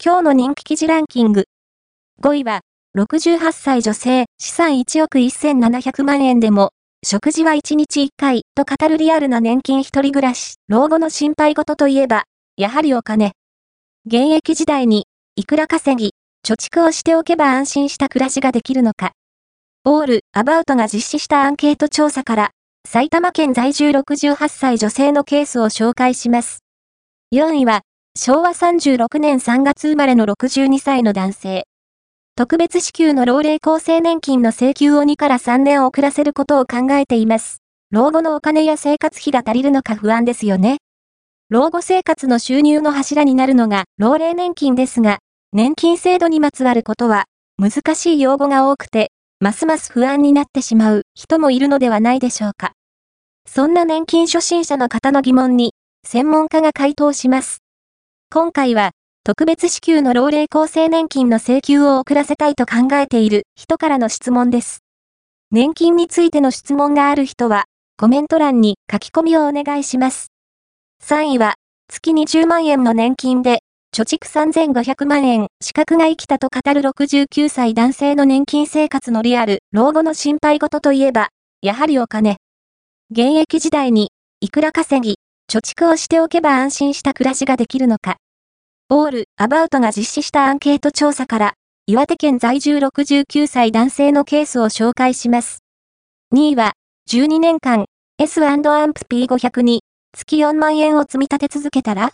今日の人気記事ランキング。5位は、68歳女性、資産1億1700万円でも、食事は1日1回と語るリアルな年金一人暮らし、老後の心配事といえば、やはりお金。現役時代に、いくら稼ぎ、貯蓄をしておけば安心した暮らしができるのか。オール・アバウトが実施したアンケート調査から、埼玉県在住68歳女性のケースを紹介します。4位は、昭和36年3月生まれの62歳の男性。特別支給の老齢厚生年金の請求を2から3年遅らせることを考えています。老後のお金や生活費が足りるのか不安ですよね。老後生活の収入の柱になるのが老齢年金ですが、年金制度にまつわることは難しい用語が多くて、ますます不安になってしまう人もいるのではないでしょうか。そんな年金初心者の方の疑問に、専門家が回答します。今回は、特別支給の老齢厚生年金の請求を遅らせたいと考えている人からの質問です。年金についての質問がある人は、コメント欄に書き込みをお願いします。3位は、月20万円の年金で、貯蓄3500万円、資格が生きたと語る69歳男性の年金生活のリアル、老後の心配事といえば、やはりお金。現役時代に、いくら稼ぎ、貯蓄をしておけば安心した暮らしができるのか。オール・アバウトが実施したアンケート調査から、岩手県在住69歳男性のケースを紹介します。2位は、12年間、S&AMP P500 に、月4万円を積み立て続けたら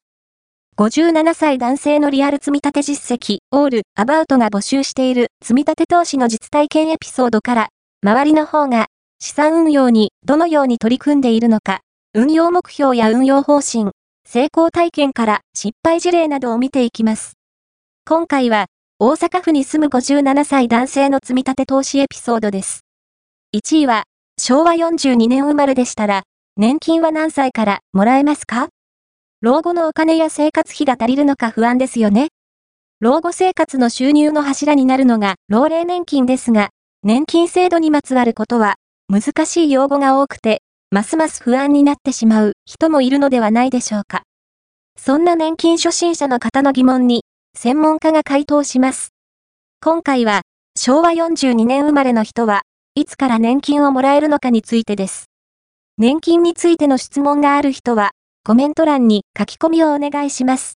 ?57 歳男性のリアル積み立て実績、オール・アバウトが募集している積み立て投資の実体験エピソードから、周りの方が、資産運用にどのように取り組んでいるのか、運用目標や運用方針、成功体験から失敗事例などを見ていきます。今回は、大阪府に住む57歳男性の積み立て投資エピソードです。1位は、昭和42年生まれでしたら、年金は何歳からもらえますか？老後のお金や生活費が足りるのか不安ですよね。老後生活の収入の柱になるのが老齢年金ですが、年金制度にまつわることは難しい用語が多くてますます不安になってしまう人もいるのではないでしょうか。そんな年金初心者の方の疑問に、専門家が回答します。今回は、昭和42年生まれの人は、いつから年金をもらえるのかについてです。年金についての質問がある人は、コメント欄に書き込みをお願いします。